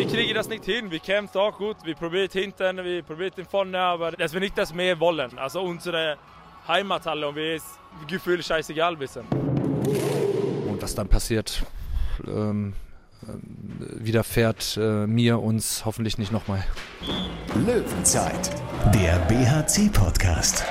wir kriegen das nicht hin. Wir kämpfen auch gut, wir probieren hinten, wir probieren vorne, aber das wir nicht das mehr wollen. Also unsere Heimathalle und wir ist Gefühl scheißegal wissen. Und was dann passiert, ähm, äh, widerfährt äh, mir, uns hoffentlich nicht nochmal. Löwenzeit, der BHC-Podcast.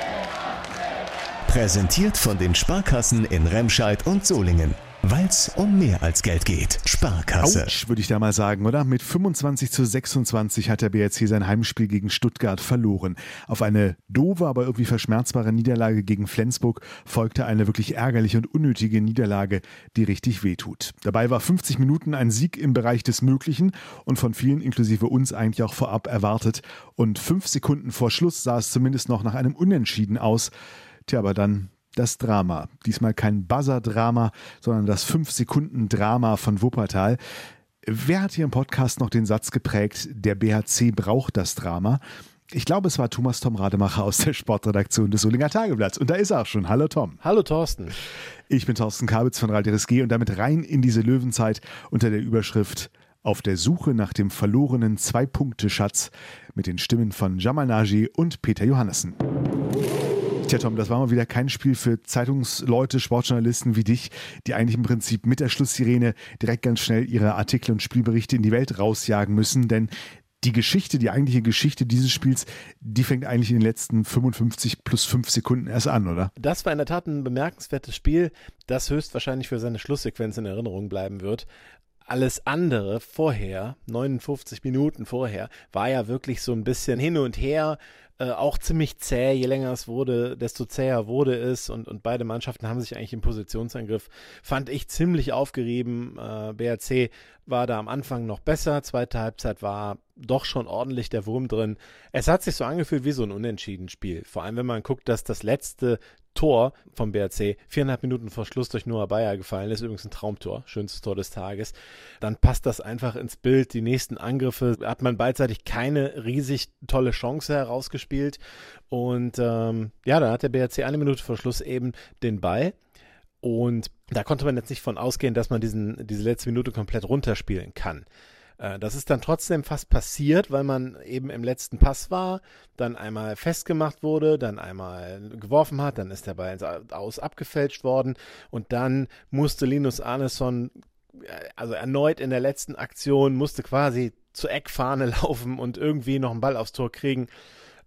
Präsentiert von den Sparkassen in Remscheid und Solingen. Weil es um mehr als Geld geht. Sparkasse. Würde ich da mal sagen, oder? Mit 25 zu 26 hat der BRC sein Heimspiel gegen Stuttgart verloren. Auf eine doofe, aber irgendwie verschmerzbare Niederlage gegen Flensburg folgte eine wirklich ärgerliche und unnötige Niederlage, die richtig wehtut. Dabei war 50 Minuten ein Sieg im Bereich des Möglichen und von vielen, inklusive uns, eigentlich auch vorab erwartet. Und fünf Sekunden vor Schluss sah es zumindest noch nach einem Unentschieden aus. Tja, aber dann das Drama. Diesmal kein Buzzer-Drama, sondern das 5-Sekunden-Drama von Wuppertal. Wer hat hier im Podcast noch den Satz geprägt, der BHC braucht das Drama? Ich glaube, es war Thomas Tom Rademacher aus der Sportredaktion des Solinger Tageblatts. Und da ist er auch schon. Hallo Tom. Hallo Thorsten. Ich bin Thorsten Kabitz von Radio RSG und damit rein in diese Löwenzeit unter der Überschrift Auf der Suche nach dem verlorenen Zwei-Punkte-Schatz mit den Stimmen von Jamal Naji und Peter Johannessen. Tja, Tom, das war mal wieder kein Spiel für Zeitungsleute, Sportjournalisten wie dich, die eigentlich im Prinzip mit der Schlusssirene direkt ganz schnell ihre Artikel und Spielberichte in die Welt rausjagen müssen, denn die Geschichte, die eigentliche Geschichte dieses Spiels, die fängt eigentlich in den letzten 55 plus 5 Sekunden erst an, oder? Das war in der Tat ein bemerkenswertes Spiel, das höchstwahrscheinlich für seine Schlusssequenz in Erinnerung bleiben wird. Alles andere vorher, 59 Minuten vorher, war ja wirklich so ein bisschen hin und her, äh, auch ziemlich zäh. Je länger es wurde, desto zäher wurde es und, und beide Mannschaften haben sich eigentlich im Positionsangriff, fand ich, ziemlich aufgerieben. Äh, BRC war da am Anfang noch besser, zweite Halbzeit war doch schon ordentlich der Wurm drin. Es hat sich so angefühlt wie so ein Unentschieden-Spiel. Vor allem, wenn man guckt, dass das letzte Tor vom BRC viereinhalb Minuten vor Schluss durch Noah Bayer gefallen ist. Übrigens ein Traumtor, schönstes Tor des Tages. Dann passt das einfach ins Bild. Die nächsten Angriffe hat man beidseitig keine riesig tolle Chance herausgespielt. Und ähm, ja, da hat der BRC eine Minute vor Schluss eben den Ball. Und da konnte man jetzt nicht von ausgehen, dass man diesen, diese letzte Minute komplett runterspielen kann. Äh, das ist dann trotzdem fast passiert, weil man eben im letzten Pass war, dann einmal festgemacht wurde, dann einmal geworfen hat, dann ist der Ball aus abgefälscht worden und dann musste Linus Arneson, äh, also erneut in der letzten Aktion, musste quasi zur Eckfahne laufen und irgendwie noch einen Ball aufs Tor kriegen,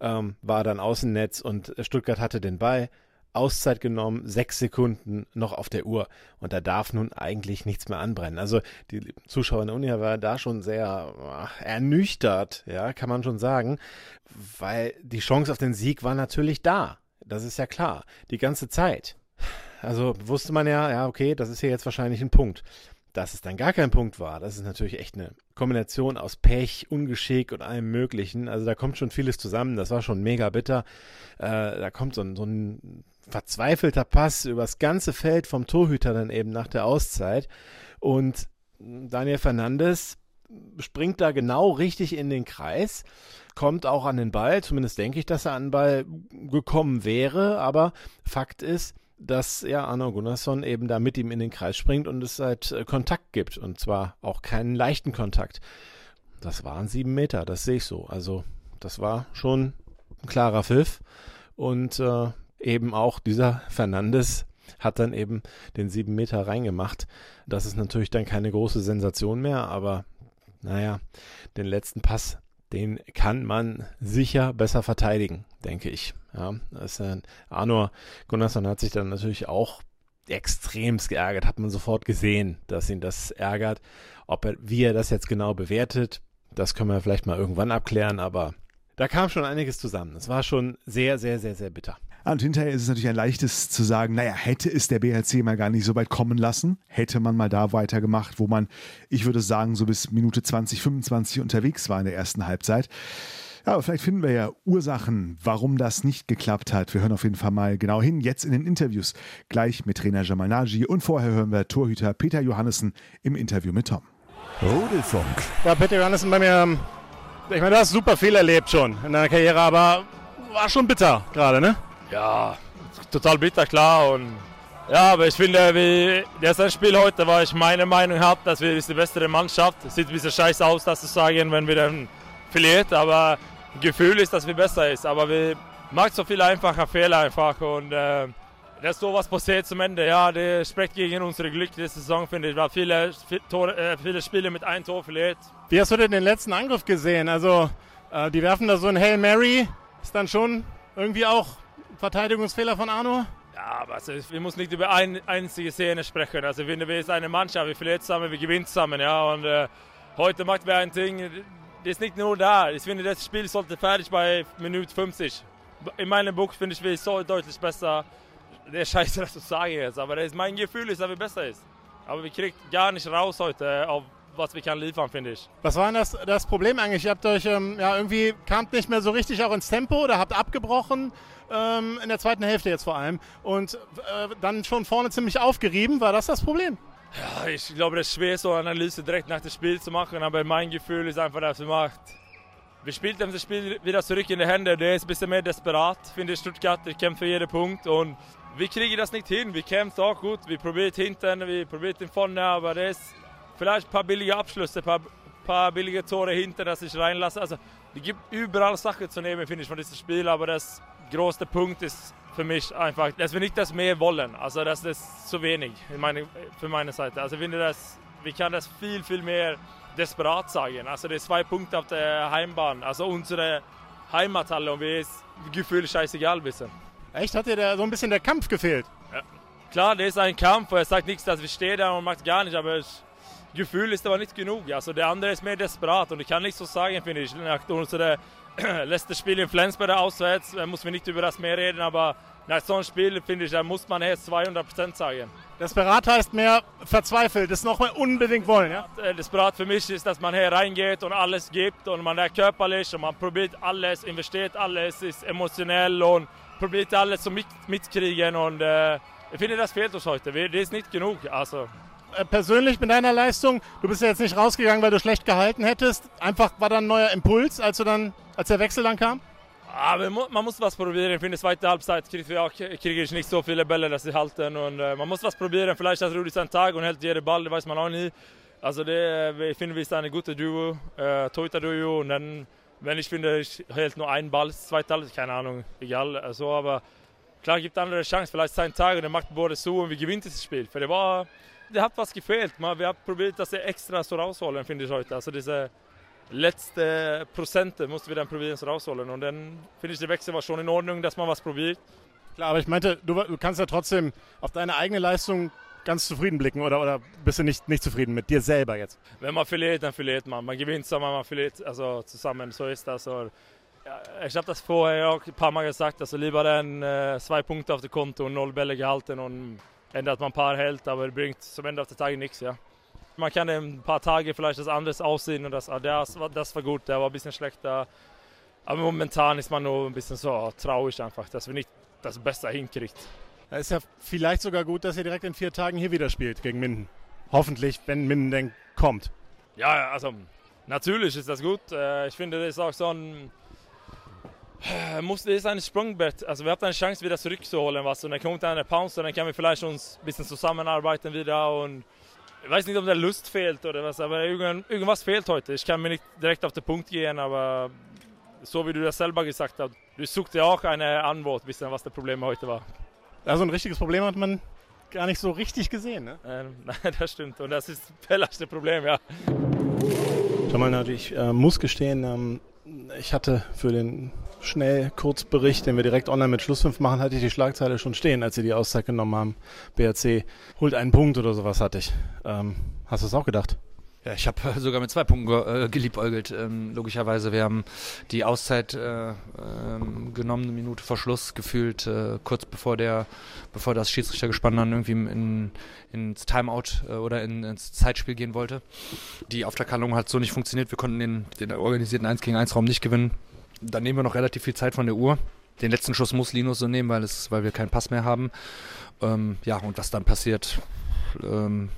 ähm, war dann Außennetz und Stuttgart hatte den Ball. Auszeit genommen, sechs Sekunden noch auf der Uhr. Und da darf nun eigentlich nichts mehr anbrennen. Also die Zuschauer in der Uni waren da schon sehr äh, ernüchtert, ja, kann man schon sagen, weil die Chance auf den Sieg war natürlich da. Das ist ja klar. Die ganze Zeit. Also wusste man ja, ja, okay, das ist hier jetzt wahrscheinlich ein Punkt. Dass es dann gar kein Punkt war, das ist natürlich echt eine Kombination aus Pech, Ungeschick und allem Möglichen. Also da kommt schon vieles zusammen. Das war schon mega bitter. Äh, da kommt so ein, so ein verzweifelter Pass übers ganze Feld vom Torhüter dann eben nach der Auszeit. Und Daniel Fernandes springt da genau richtig in den Kreis, kommt auch an den Ball, zumindest denke ich, dass er an den Ball gekommen wäre, aber Fakt ist, dass ja Arno Gunnarsson eben da mit ihm in den Kreis springt und es halt Kontakt gibt und zwar auch keinen leichten Kontakt. Das waren sieben Meter, das sehe ich so. Also das war schon ein klarer Pfiff und äh, eben auch dieser Fernandes hat dann eben den sieben Meter reingemacht. Das ist natürlich dann keine große Sensation mehr, aber naja, den letzten Pass, den kann man sicher besser verteidigen, denke ich. Ja, das, äh, Arnor Gunnarsson hat sich dann natürlich auch extremst geärgert, hat man sofort gesehen, dass ihn das ärgert. Ob er, wie er das jetzt genau bewertet, das können wir vielleicht mal irgendwann abklären, aber da kam schon einiges zusammen. Es war schon sehr, sehr, sehr, sehr bitter. Und hinterher ist es natürlich ein leichtes zu sagen, naja, hätte es der BHC mal gar nicht so weit kommen lassen, hätte man mal da weitergemacht, wo man, ich würde sagen, so bis Minute 20, 25 unterwegs war in der ersten Halbzeit. Ja, aber vielleicht finden wir ja Ursachen, warum das nicht geklappt hat. Wir hören auf jeden Fall mal genau hin, jetzt in den Interviews, gleich mit Trainer Jamal Naji und vorher hören wir Torhüter Peter Johannessen im Interview mit Tom. Rudelfunk. Ja, Peter Johannessen bei mir, ich meine, du hast super viel erlebt schon in deiner Karriere, aber war schon bitter gerade, ne? Ja, total bitter, klar. Und Ja, aber ich finde, wie das Spiel heute war ich meine Meinung habe, dass wir die bessere Mannschaft. Es sieht ein bisschen scheiße aus, das zu sagen, wenn wir dann verliert, aber Gefühl ist, dass wir besser ist. Aber wir machen so viele einfache Fehler einfach und äh, dass sowas passiert zum Ende, ja, das spricht gegen unsere Glück diese Saison, finde ich. Weil viele, Tore, äh, viele Spiele mit einem Tor verliert. Wie hast du denn den letzten Angriff gesehen? Also, äh, die werfen da so ein Hail Mary. Ist dann schon irgendwie auch Verteidigungsfehler von Arno? Ja, aber also, wir müssen nicht über eine einzige Szene sprechen. Also, wir sind eine Mannschaft, wir verlieren zusammen, wir gewinnen zusammen. Ja, und äh, heute macht wir ein Ding, das ist nicht nur da. Ich finde, das Spiel sollte fertig bei Minute 50. In meinem Buch finde ich, wir so deutlich besser der scheiße, das zu sagen jetzt, aber das ist mein Gefühl ist, dass wir besser ist. Aber wir kriegen gar nicht raus heute, auf was wir kann liefern, finde ich. Was war denn das, das Problem eigentlich? Ihr habt euch ähm, ja irgendwie kamt nicht mehr so richtig auch ins Tempo oder habt abgebrochen ähm, in der zweiten Hälfte jetzt vor allem und äh, dann schon vorne ziemlich aufgerieben. War das das Problem? Ja, ich glaube, das ist schwer, so eine Analyse direkt nach dem Spiel zu machen, aber mein Gefühl ist einfach, dass wir macht. Wir spielten das Spiel wieder zurück in die Hände. Der ist ein bisschen mehr desperat, finde ich. Stuttgart, ich kämpfe für jeden Punkt und wir kriegen das nicht hin. Wir kämpfen auch gut, wir probieren hinten, wir probieren vorne, aber das ist vielleicht ein paar billige Abschlüsse, ein paar, paar billige Tore hinten, dass ich reinlasse. Also, es gibt überall Sachen zu nehmen, finde ich, von diesem Spiel, aber das größte Punkt ist für mich einfach, dass wir nicht das mehr wollen. Also, das ist zu wenig meine, für meine Seite. Also, ich finde, das, wir können das viel, viel mehr desperat sagen. Also, die zwei Punkte auf der Heimbahn, also unsere Heimathalle und wir ist Gefühl scheißegal bisschen. Echt? Hat dir da so ein bisschen der Kampf gefehlt? Ja. Klar, der ist ein Kampf. Er sagt nichts, dass wir stehen da und macht gar nicht, aber das Gefühl ist aber nicht genug. Also der andere ist mehr desperat und ich kann nicht so sagen, finde ich. Nach unserem letzten Spiel in Flensburg auswärts muss wir nicht über das mehr reden, aber nach so einem Spiel, finde ich, da muss man jetzt 200% sagen. Desperat heißt mehr verzweifelt, das noch mal unbedingt wollen, ja? Desperat für mich ist, dass man hier reingeht und alles gibt und man ist körperlich und man probiert alles, investiert alles, ist emotionell und probiert alles so mit, mitkriegen und äh, ich finde, das fehlt uns heute. Das ist nicht genug. Also. Äh, persönlich mit deiner Leistung, du bist ja jetzt nicht rausgegangen, weil du schlecht gehalten hättest. Einfach war da ein neuer Impuls, als, du dann, als der Wechsel dann kam? Aber man måste was probieren. Ich finde, zweite Halbzeit kriege ich nicht so viele Bälle, dass sie halten. Und äh, eh, man muss was probieren. Vielleicht hat Rudi seinen Tag und hält jede Ball, weiß man auch nie. Also alltså, det, ich finde, wir sind eine gute Duo, eh, äh, Toyota-Duo. Und dann wenn ich finde, ich hält nur einen Ball, zwei Teile, keine Ahnung, egal. Also, aber klar gibt andere Chance, vielleicht sein Tag und er macht Borde zu und wir gewinnen das Spiel. Für der war, der hat was gefehlt. Man, wir haben probiert, das extra so rausholen, finde ich heute. Also diese letzte Prozente mussten wir dann probieren, so rausholen. Und dann finde ich, der Wechsel war schon in Ordnung, dass man was probiert. Klar, aber ich meinte, du, du kannst ja trotzdem auf deine eigene Leistung ganz zufrieden blicken oder, oder bist du nicht, nicht zufrieden mit dir selber jetzt? Wenn man verliert, dann verliert man. Man gewinnt zusammen, man verliert also zusammen. So ist das. Und, ja, ich habe das vorher auch ein paar Mal gesagt, also lieber dann äh, zwei Punkte auf dem Konto und null Bälle gehalten und ändert man ein paar hält, aber bringt zum Ende des Tages nichts. Ja. Man kann ein paar Tage vielleicht das anders aussehen und das, das, das war gut, der war ein bisschen schlechter. Aber momentan ist man nur ein bisschen so traurig einfach, dass wir nicht das Beste hinkriegt. Da ist ja vielleicht sogar gut, dass ihr direkt in vier Tagen hier wieder spielt gegen Minden. Hoffentlich, wenn Minden denn kommt. Ja, also natürlich ist das gut. Äh, ich finde, das ist auch so ein. Äh, muss, das ist ein Sprungbett. Also wir haben eine Chance, wieder zurückzuholen. Was. Und dann kommt eine Pause, dann können wir vielleicht uns ein bisschen zusammenarbeiten wieder. Und ich weiß nicht, ob der Lust fehlt oder was, aber irgendwas fehlt heute. Ich kann mir nicht direkt auf den Punkt gehen, aber so wie du das selber gesagt hast, du suchst ja auch eine Antwort, wissen, was das Problem heute war. Also ein richtiges Problem hat man gar nicht so richtig gesehen, ne? Ähm, nein, das stimmt. Und das ist das Problem, ja. Schau mal, ich äh, muss gestehen, ähm, ich hatte für den Schnell-Kurzbericht, den wir direkt online mit Schluss 5 machen, hatte ich die Schlagzeile schon stehen, als sie die Auszeit genommen haben. BRC holt einen Punkt oder sowas hatte ich. Ähm, hast du es auch gedacht? Ja, ich habe äh, sogar mit zwei Punkten äh, geliebäugelt. Ähm, logischerweise, wir haben die Auszeit äh, ähm, genommen, eine Minute vor Schluss gefühlt, äh, kurz bevor der, bevor das Schiedsrichtergespann dann irgendwie in, ins Timeout äh, oder in, ins Zeitspiel gehen wollte. Die Auftakthandlung hat so nicht funktioniert. Wir konnten den, den organisierten 1 gegen 1 Raum nicht gewinnen. Dann nehmen wir noch relativ viel Zeit von der Uhr. Den letzten Schuss muss Linus so nehmen, weil, es, weil wir keinen Pass mehr haben. Ähm, ja, und was dann passiert, ähm,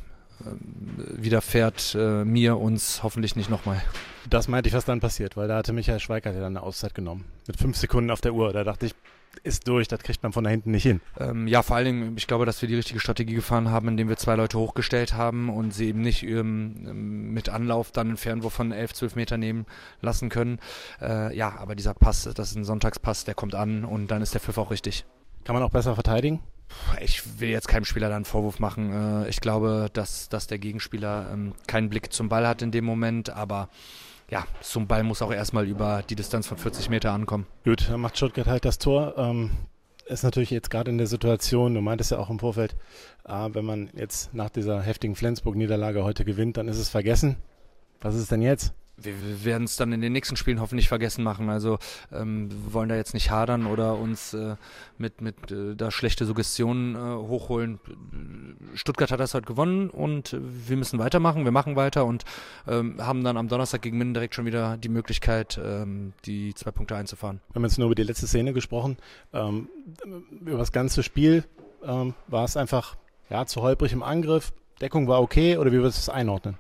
widerfährt äh, mir, uns hoffentlich nicht nochmal. Das meinte ich, was dann passiert, weil da hatte Michael Schweikert ja dann eine Auszeit genommen. Mit fünf Sekunden auf der Uhr. Da dachte ich, ist durch, das kriegt man von da hinten nicht hin. Ähm, ja, vor allen Dingen, ich glaube, dass wir die richtige Strategie gefahren haben, indem wir zwei Leute hochgestellt haben und sie eben nicht ähm, mit Anlauf dann einen Fernwurf von 11, 12 Meter nehmen lassen können. Äh, ja, aber dieser Pass, das ist ein Sonntagspass, der kommt an und dann ist der Pfiff auch richtig. Kann man auch besser verteidigen? Ich will jetzt keinem Spieler da einen Vorwurf machen. Äh, ich glaube, dass, dass der Gegenspieler ähm, keinen Blick zum Ball hat in dem Moment, aber ja, ein Ball muss auch erstmal über die Distanz von 40 Meter ankommen. Gut, dann macht Stuttgart halt das Tor. Ähm, ist natürlich jetzt gerade in der Situation, du meintest ja auch im Vorfeld, äh, wenn man jetzt nach dieser heftigen Flensburg-Niederlage heute gewinnt, dann ist es vergessen. Was ist denn jetzt? Wir, werden es dann in den nächsten Spielen hoffentlich vergessen machen. Also ähm, wir wollen da jetzt nicht hadern oder uns äh, mit, mit äh, da schlechte Suggestionen äh, hochholen. Stuttgart hat das heute gewonnen und wir müssen weitermachen. Wir machen weiter und ähm, haben dann am Donnerstag gegen Minden direkt schon wieder die Möglichkeit, ähm, die zwei Punkte einzufahren. Wir haben jetzt nur über die letzte Szene gesprochen. Ähm, über das ganze Spiel ähm, war es einfach ja, zu holprig im Angriff. Deckung war okay oder wie würdest du es einordnen?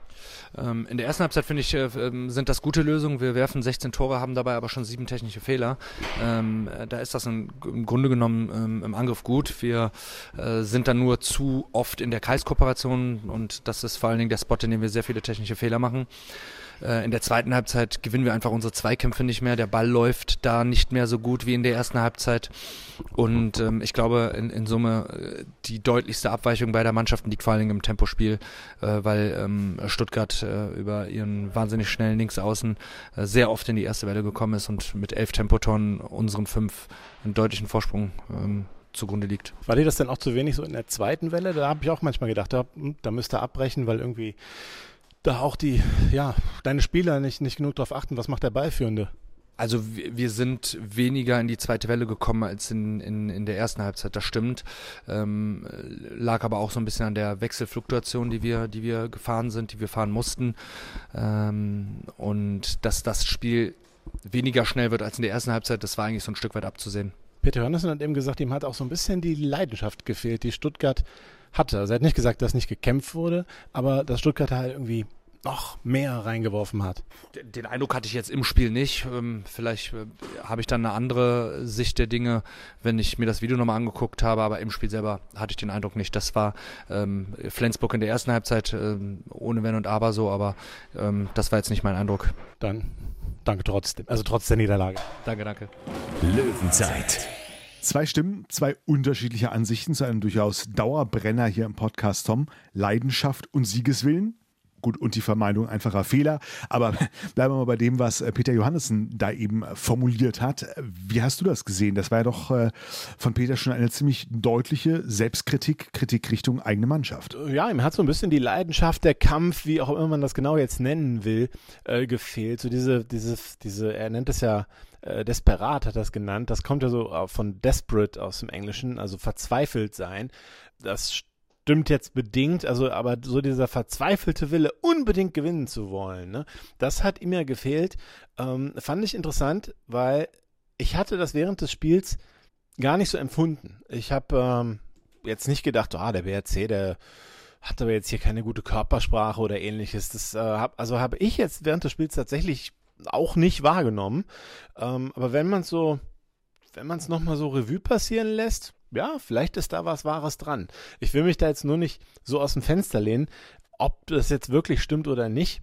Ähm, in der ersten Halbzeit finde ich, äh, ähm, sind das gute Lösungen. Wir werfen 16 Tore, haben dabei aber schon sieben technische Fehler. Ähm, äh, da ist das im Grunde genommen im Angriff gut. Wir äh, sind dann nur zu oft in der Kreiskooperation und das ist vor allen Dingen der Spot, in dem wir sehr viele technische Fehler machen. Äh, in der zweiten Halbzeit gewinnen wir einfach unsere Zweikämpfe nicht mehr. Der Ball läuft da nicht mehr so gut wie in der ersten Halbzeit. Und ähm, ich glaube, in, in Summe äh, die deutlichste Abweichung beider Mannschaften liegt vor allen Dingen im Tempospiel, äh, weil ähm, Stuttgart äh, über ihren wahnsinnig schnellen Linksaußen äh, sehr oft in die erste Welle gekommen ist und mit elf Tempotonnen unseren fünf einen deutlichen Vorsprung ähm, zugrunde liegt. War dir das denn auch zu wenig so in der zweiten Welle? Da habe ich auch manchmal gedacht, da, hm, da müsste er abbrechen, weil irgendwie da auch die, ja, deine Spieler nicht, nicht genug darauf achten, was macht der Ballführende? Also wir sind weniger in die zweite Welle gekommen als in, in, in der ersten Halbzeit, das stimmt. Ähm, lag aber auch so ein bisschen an der Wechselfluktuation, die wir, die wir gefahren sind, die wir fahren mussten. Ähm, und dass das Spiel weniger schnell wird als in der ersten Halbzeit, das war eigentlich so ein Stück weit abzusehen. Peter Hörnissen hat eben gesagt, ihm hat auch so ein bisschen die Leidenschaft gefehlt, die Stuttgart hatte. Also er hat nicht gesagt, dass nicht gekämpft wurde, aber dass Stuttgart halt irgendwie noch mehr reingeworfen hat. Den Eindruck hatte ich jetzt im Spiel nicht. Ähm, vielleicht äh, habe ich dann eine andere Sicht der Dinge, wenn ich mir das Video nochmal angeguckt habe, aber im Spiel selber hatte ich den Eindruck nicht. Das war ähm, Flensburg in der ersten Halbzeit ähm, ohne Wenn und Aber so, aber ähm, das war jetzt nicht mein Eindruck. Dann danke trotzdem, also trotz der Niederlage. Danke, danke. Löwenzeit. Zwei Stimmen, zwei unterschiedliche Ansichten zu einem durchaus Dauerbrenner hier im Podcast, Tom. Leidenschaft und Siegeswillen. Gut, und die Vermeidung einfacher Fehler. Aber bleiben wir mal bei dem, was äh, Peter Johannessen da eben formuliert hat. Wie hast du das gesehen? Das war ja doch äh, von Peter schon eine ziemlich deutliche Selbstkritik, Kritik Richtung eigene Mannschaft. Ja, ihm hat so ein bisschen die Leidenschaft, der Kampf, wie auch immer man das genau jetzt nennen will, äh, gefehlt. So diese, diese, diese, er nennt es ja äh, Desperat hat das genannt. Das kommt ja so von desperate aus dem Englischen, also verzweifelt sein. Das stimmt jetzt bedingt, also aber so dieser verzweifelte Wille, unbedingt gewinnen zu wollen, ne, das hat ihm ja gefehlt. Ähm, fand ich interessant, weil ich hatte das während des Spiels gar nicht so empfunden. Ich habe ähm, jetzt nicht gedacht, ah, der BRC, der hat aber jetzt hier keine gute Körpersprache oder ähnliches. Das äh, hab, also habe ich jetzt während des Spiels tatsächlich auch nicht wahrgenommen. Ähm, aber wenn man so, wenn man es nochmal so Revue passieren lässt, ja, vielleicht ist da was Wahres dran. Ich will mich da jetzt nur nicht so aus dem Fenster lehnen, ob das jetzt wirklich stimmt oder nicht.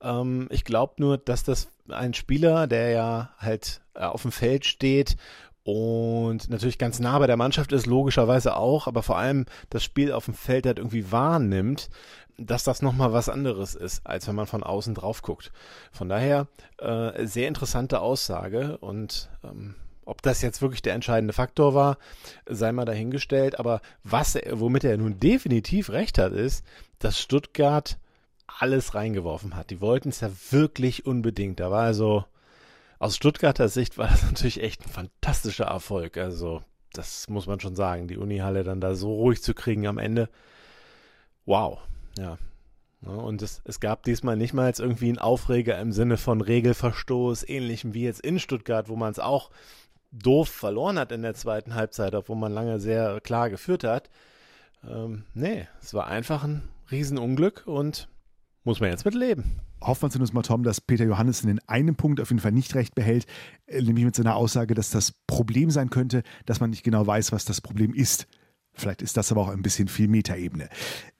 Ähm, ich glaube nur, dass das ein Spieler, der ja halt äh, auf dem Feld steht und natürlich ganz nah bei der Mannschaft ist, logischerweise auch, aber vor allem das Spiel auf dem Feld halt irgendwie wahrnimmt, dass das nochmal was anderes ist, als wenn man von außen drauf guckt. Von daher äh, sehr interessante Aussage und ähm, ob das jetzt wirklich der entscheidende Faktor war, sei mal dahingestellt. Aber was, womit er nun definitiv recht hat, ist, dass Stuttgart alles reingeworfen hat. Die wollten es ja wirklich unbedingt. Da war also aus Stuttgarter Sicht war das natürlich echt ein fantastischer Erfolg. Also das muss man schon sagen. Die Unihalle dann da so ruhig zu kriegen am Ende. Wow. Ja. Und es, es gab diesmal nicht mal jetzt irgendwie einen Aufreger im Sinne von Regelverstoß, ähnlichem wie jetzt in Stuttgart, wo man es auch doof verloren hat in der zweiten Halbzeit, obwohl man lange sehr klar geführt hat. Ähm, nee, es war einfach ein Riesenunglück und muss man jetzt mit leben. hoffen wir zumindest mal, Tom, dass Peter Johannessen in einem Punkt auf jeden Fall nicht recht behält, äh, nämlich mit seiner Aussage, dass das Problem sein könnte, dass man nicht genau weiß, was das Problem ist. Vielleicht ist das aber auch ein bisschen viel Metaebene.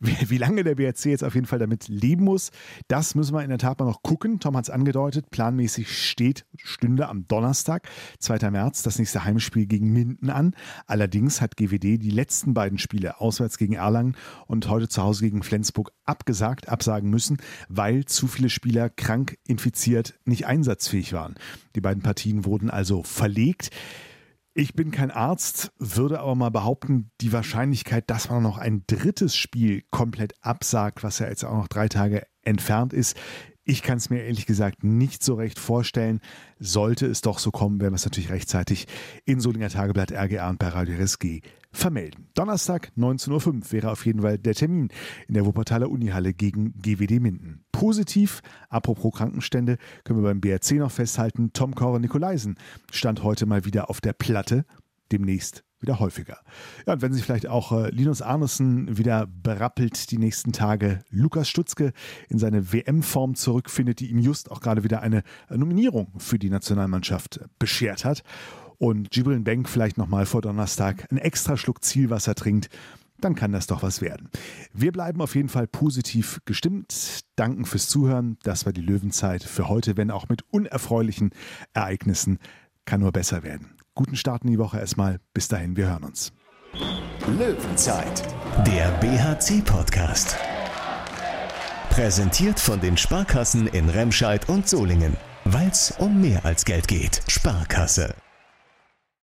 Wie, lange der BRC jetzt auf jeden Fall damit leben muss, das müssen wir in der Tat mal noch gucken. Tom hat es angedeutet, planmäßig steht, stünde am Donnerstag, 2. März, das nächste Heimspiel gegen Minden an. Allerdings hat GWD die letzten beiden Spiele auswärts gegen Erlangen und heute zu Hause gegen Flensburg abgesagt, absagen müssen, weil zu viele Spieler krank, infiziert, nicht einsatzfähig waren. Die beiden Partien wurden also verlegt. Ich bin kein Arzt, würde aber mal behaupten, die Wahrscheinlichkeit, dass man noch ein drittes Spiel komplett absagt, was ja jetzt auch noch drei Tage entfernt ist, ich kann es mir ehrlich gesagt nicht so recht vorstellen. Sollte es doch so kommen, werden wir es natürlich rechtzeitig in Solinger Tageblatt RGA und bei Radio RSG vermelden. Donnerstag 19.05 Uhr wäre auf jeden Fall der Termin in der Wuppertaler Unihalle gegen GWD Minden. Positiv, apropos Krankenstände, können wir beim BRC noch festhalten, Tom Korre Nikolaisen stand heute mal wieder auf der Platte, demnächst wieder häufiger. Ja, und wenn sich vielleicht auch äh, Linus Arnesen wieder berappelt die nächsten Tage, Lukas Stutzke in seine WM-Form zurückfindet, die ihm just auch gerade wieder eine Nominierung für die Nationalmannschaft beschert hat und Gibran Bank vielleicht nochmal vor Donnerstag einen extra Schluck Zielwasser trinkt, dann kann das doch was werden. Wir bleiben auf jeden Fall positiv gestimmt. Danken fürs Zuhören. Das war die Löwenzeit für heute, wenn auch mit unerfreulichen Ereignissen. Kann nur besser werden. Guten Start in die Woche erstmal. Bis dahin, wir hören uns. Löwenzeit, der BHC-Podcast. Präsentiert von den Sparkassen in Remscheid und Solingen. Weil es um mehr als Geld geht. Sparkasse.